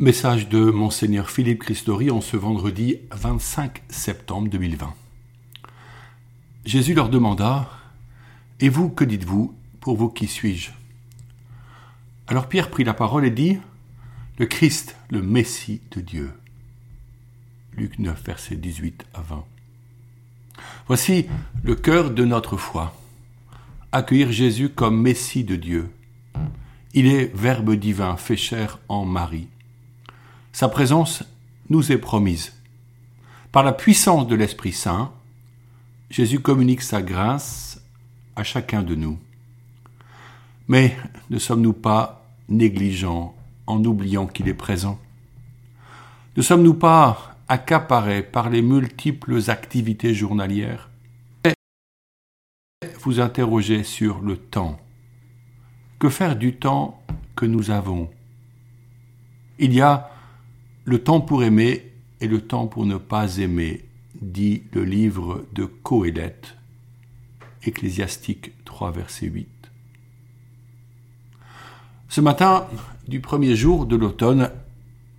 Message de Monseigneur Philippe Christori en ce vendredi 25 septembre 2020. Jésus leur demanda Et vous, que dites-vous Pour vous, qui suis-je? Alors Pierre prit la parole et dit Le Christ, le Messie de Dieu. Luc 9, versets 18 à 20. Voici le cœur de notre foi. Accueillir Jésus comme Messie de Dieu. Il est Verbe divin fait chair en Marie sa présence nous est promise. Par la puissance de l'Esprit Saint, Jésus communique sa grâce à chacun de nous. Mais ne sommes-nous pas négligents en oubliant qu'il est présent? Ne sommes-nous pas accaparés par les multiples activités journalières? Vous interrogez sur le temps. Que faire du temps que nous avons? Il y a le temps pour aimer et le temps pour ne pas aimer, dit le livre de Coëlette, Ecclésiastique 3, verset 8. Ce matin du premier jour de l'automne,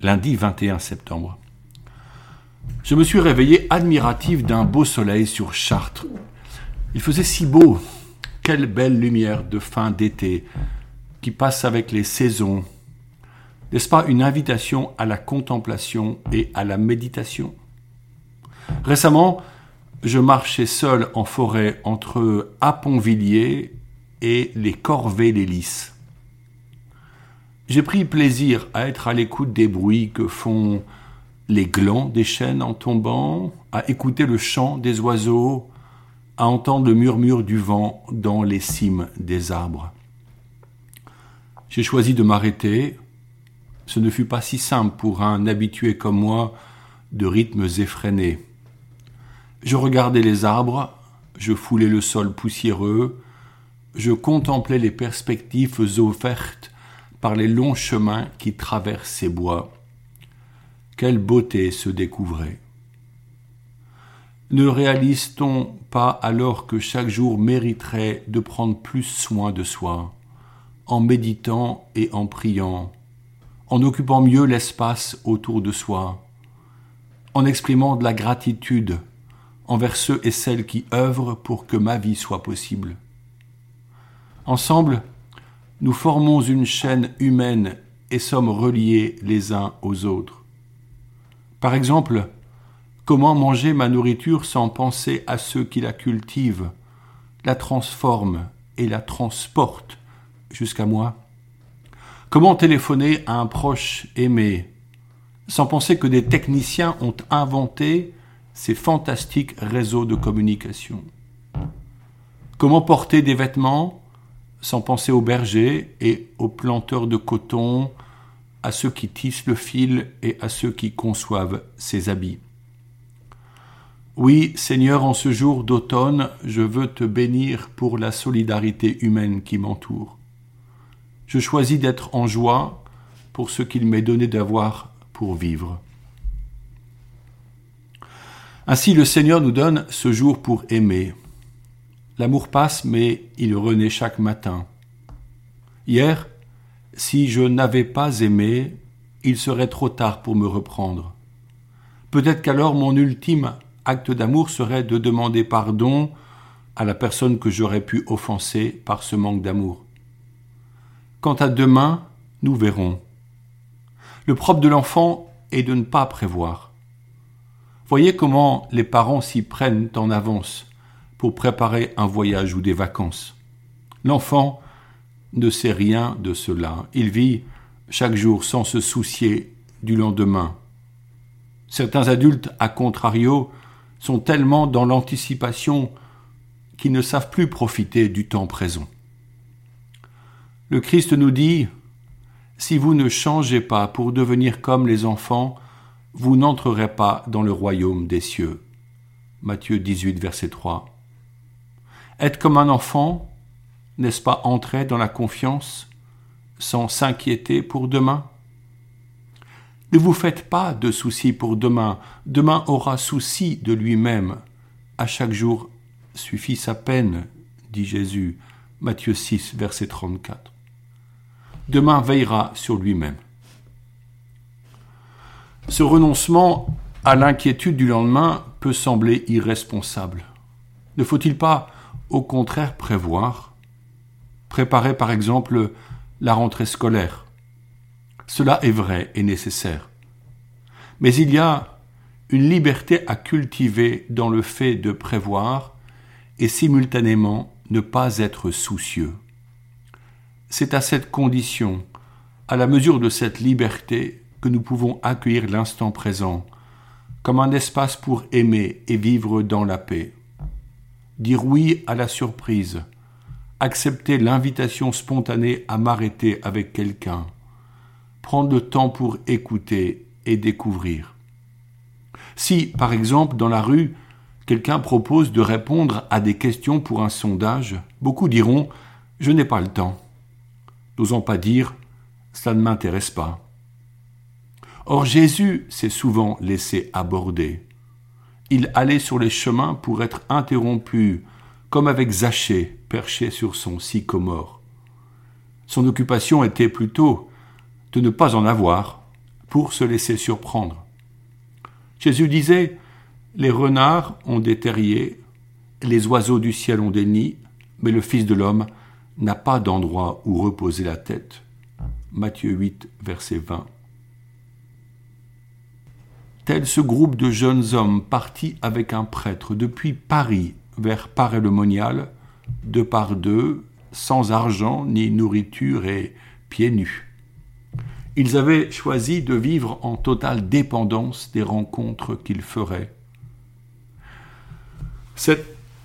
lundi 21 septembre, je me suis réveillé admiratif d'un beau soleil sur Chartres. Il faisait si beau, quelle belle lumière de fin d'été qui passe avec les saisons, n'est-ce pas une invitation à la contemplation et à la méditation? Récemment, je marchais seul en forêt entre Aponvilliers et les corvées les lys J'ai pris plaisir à être à l'écoute des bruits que font les glands des chênes en tombant, à écouter le chant des oiseaux, à entendre le murmure du vent dans les cimes des arbres. J'ai choisi de m'arrêter ce ne fut pas si simple pour un habitué comme moi de rythmes effrénés. Je regardais les arbres, je foulais le sol poussiéreux, je contemplais les perspectives offertes par les longs chemins qui traversent ces bois. Quelle beauté se découvrait. Ne réalise-t-on pas alors que chaque jour mériterait de prendre plus soin de soi, en méditant et en priant, en occupant mieux l'espace autour de soi, en exprimant de la gratitude envers ceux et celles qui œuvrent pour que ma vie soit possible. Ensemble, nous formons une chaîne humaine et sommes reliés les uns aux autres. Par exemple, comment manger ma nourriture sans penser à ceux qui la cultivent, la transforment et la transportent jusqu'à moi? Comment téléphoner à un proche aimé sans penser que des techniciens ont inventé ces fantastiques réseaux de communication Comment porter des vêtements sans penser aux bergers et aux planteurs de coton, à ceux qui tissent le fil et à ceux qui conçoivent ces habits Oui, Seigneur, en ce jour d'automne, je veux te bénir pour la solidarité humaine qui m'entoure. Je choisis d'être en joie pour ce qu'il m'est donné d'avoir pour vivre. Ainsi le Seigneur nous donne ce jour pour aimer. L'amour passe, mais il renaît chaque matin. Hier, si je n'avais pas aimé, il serait trop tard pour me reprendre. Peut-être qu'alors mon ultime acte d'amour serait de demander pardon à la personne que j'aurais pu offenser par ce manque d'amour. Quant à demain, nous verrons. Le propre de l'enfant est de ne pas prévoir. Voyez comment les parents s'y prennent en avance pour préparer un voyage ou des vacances. L'enfant ne sait rien de cela. Il vit chaque jour sans se soucier du lendemain. Certains adultes, à contrario, sont tellement dans l'anticipation qu'ils ne savent plus profiter du temps présent. Le Christ nous dit, Si vous ne changez pas pour devenir comme les enfants, vous n'entrerez pas dans le royaume des cieux. Matthieu 18, verset 3. Être comme un enfant, n'est-ce pas entrer dans la confiance sans s'inquiéter pour demain? Ne vous faites pas de soucis pour demain, demain aura souci de lui-même. À chaque jour suffit sa peine, dit Jésus, Matthieu 6, verset 34 demain veillera sur lui-même. Ce renoncement à l'inquiétude du lendemain peut sembler irresponsable. Ne faut-il pas, au contraire, prévoir Préparer par exemple la rentrée scolaire? Cela est vrai et nécessaire. Mais il y a une liberté à cultiver dans le fait de prévoir et simultanément ne pas être soucieux. C'est à cette condition, à la mesure de cette liberté, que nous pouvons accueillir l'instant présent comme un espace pour aimer et vivre dans la paix. Dire oui à la surprise, accepter l'invitation spontanée à m'arrêter avec quelqu'un, prendre le temps pour écouter et découvrir. Si, par exemple, dans la rue, quelqu'un propose de répondre à des questions pour un sondage, beaucoup diront ⁇ Je n'ai pas le temps ⁇ n'osant pas dire ⁇ Ça ne m'intéresse pas ⁇ Or Jésus s'est souvent laissé aborder. Il allait sur les chemins pour être interrompu, comme avec Zachée perché sur son sycomore. Son occupation était plutôt de ne pas en avoir pour se laisser surprendre. Jésus disait Les renards ont des terriers, les oiseaux du ciel ont des nids, mais le Fils de l'homme n'a pas d'endroit où reposer la tête. Matthieu 8, verset 20 tel ce groupe de jeunes hommes partis avec un prêtre depuis Paris vers Paray-le-Monial, deux par deux, sans argent ni nourriture et pieds nus. Ils avaient choisi de vivre en totale dépendance des rencontres qu'ils feraient.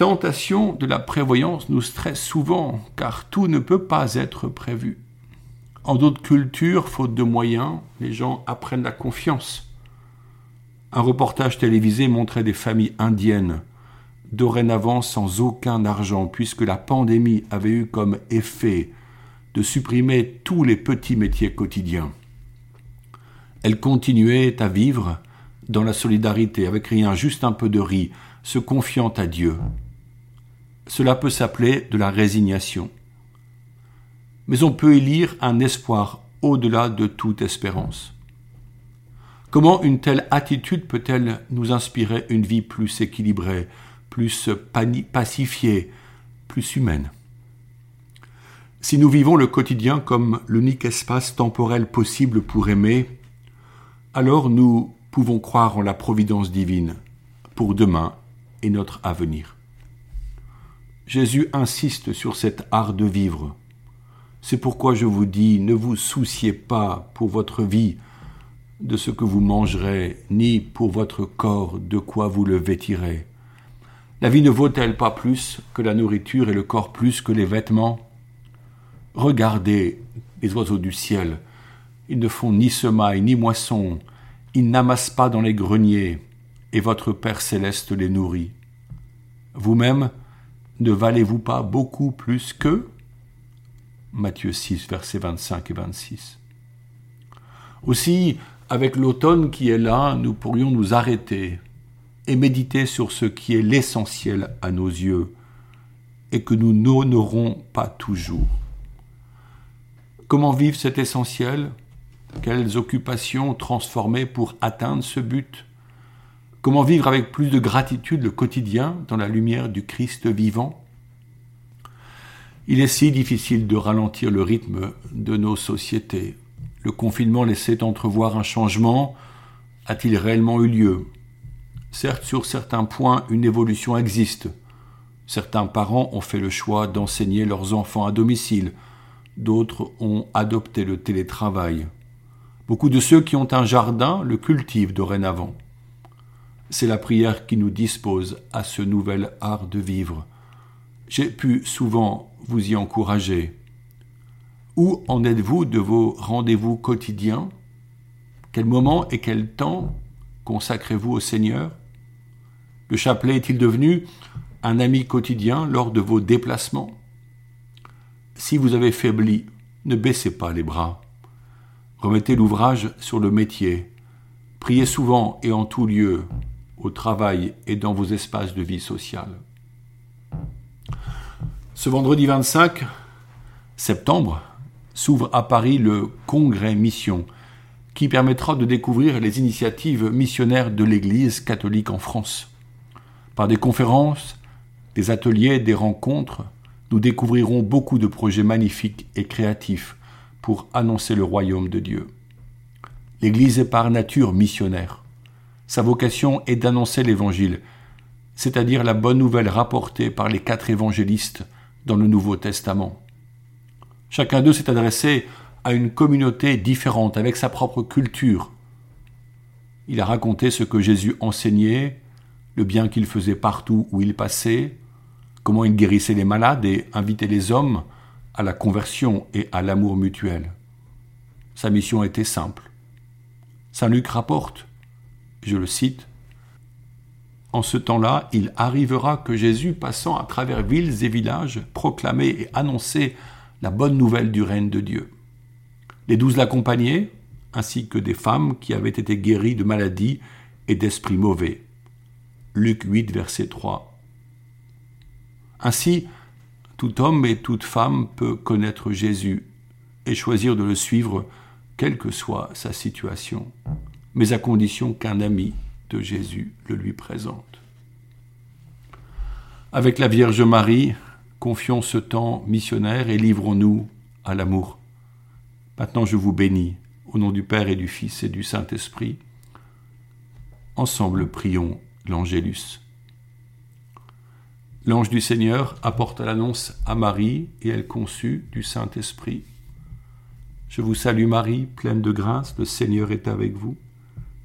Tentation de la prévoyance nous stresse souvent, car tout ne peut pas être prévu. En d'autres cultures, faute de moyens, les gens apprennent la confiance un reportage télévisé montrait des familles indiennes, dorénavant sans aucun argent, puisque la pandémie avait eu comme effet de supprimer tous les petits métiers quotidiens. Elles continuaient à vivre dans la solidarité, avec rien, juste un peu de riz, se confiant à Dieu. Cela peut s'appeler de la résignation. Mais on peut y lire un espoir au-delà de toute espérance. Comment une telle attitude peut-elle nous inspirer une vie plus équilibrée, plus pacifiée, plus humaine? Si nous vivons le quotidien comme l'unique espace temporel possible pour aimer, alors nous pouvons croire en la providence divine pour demain et notre avenir. Jésus insiste sur cet art de vivre. C'est pourquoi je vous dis, ne vous souciez pas pour votre vie, de ce que vous mangerez, ni pour votre corps de quoi vous le vêtirez. La vie ne vaut-elle pas plus que la nourriture et le corps plus que les vêtements? Regardez les oiseaux du ciel. Ils ne font ni semaille ni moisson, ils n'amassent pas dans les greniers, et votre Père céleste les nourrit. Vous-même, ne valez-vous pas beaucoup plus qu'eux Matthieu 6, versets 25 et 26. Aussi, avec l'automne qui est là, nous pourrions nous arrêter et méditer sur ce qui est l'essentiel à nos yeux et que nous n'honorons pas toujours. Comment vivre cet essentiel? Quelles occupations transformer pour atteindre ce but? Comment vivre avec plus de gratitude le quotidien dans la lumière du Christ vivant? Il est si difficile de ralentir le rythme de nos sociétés, le confinement laissait entrevoir un changement. A-t-il réellement eu lieu? Certes, sur certains points, une évolution existe. Certains parents ont fait le choix d'enseigner leurs enfants à domicile. D'autres ont adopté le télétravail. Beaucoup de ceux qui ont un jardin le cultivent dorénavant. C'est la prière qui nous dispose à ce nouvel art de vivre. J'ai pu souvent vous y encourager. Où en êtes-vous de vos rendez-vous quotidiens? Quel moment et quel temps consacrez-vous au Seigneur? Le chapelet est-il devenu un ami quotidien lors de vos déplacements? Si vous avez faibli, ne baissez pas les bras. Remettez l'ouvrage sur le métier. Priez souvent et en tout lieu, au travail et dans vos espaces de vie sociale. Ce vendredi 25 septembre, s'ouvre à Paris le Congrès Mission, qui permettra de découvrir les initiatives missionnaires de l'Église catholique en France. Par des conférences, des ateliers, des rencontres, nous découvrirons beaucoup de projets magnifiques et créatifs pour annoncer le royaume de Dieu. L'Église est par nature missionnaire. Sa vocation est d'annoncer l'Évangile, c'est-à-dire la bonne nouvelle rapportée par les quatre évangélistes dans le Nouveau Testament. Chacun d'eux s'est adressé à une communauté différente, avec sa propre culture. Il a raconté ce que Jésus enseignait, le bien qu'il faisait partout où il passait, comment il guérissait les malades et invitait les hommes à la conversion et à l'amour mutuel. Sa mission était simple. Saint Luc rapporte, je le cite, En ce temps-là, il arrivera que Jésus, passant à travers villes et villages, proclamait et annonçait la bonne nouvelle du règne de Dieu. Les douze l'accompagnaient, ainsi que des femmes qui avaient été guéries de maladies et d'esprits mauvais. Luc 8, verset 3. Ainsi, tout homme et toute femme peut connaître Jésus et choisir de le suivre, quelle que soit sa situation, mais à condition qu'un ami de Jésus le lui présente. Avec la Vierge Marie, confions ce temps missionnaire et livrons-nous à l'amour. Maintenant je vous bénis, au nom du Père et du Fils et du Saint-Esprit. Ensemble prions l'Angélus. L'ange du Seigneur apporta l'annonce à Marie et elle conçut du Saint-Esprit. Je vous salue Marie, pleine de grâce, le Seigneur est avec vous.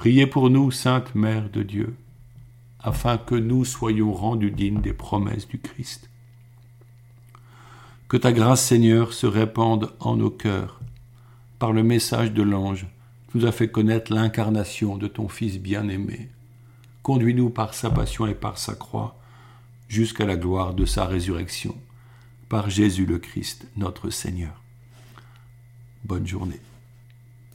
Priez pour nous, Sainte Mère de Dieu, afin que nous soyons rendus dignes des promesses du Christ. Que ta grâce, Seigneur, se répande en nos cœurs par le message de l'ange, nous a fait connaître l'incarnation de ton Fils bien-aimé. Conduis-nous par sa passion et par sa croix jusqu'à la gloire de sa résurrection, par Jésus le Christ, notre Seigneur. Bonne journée.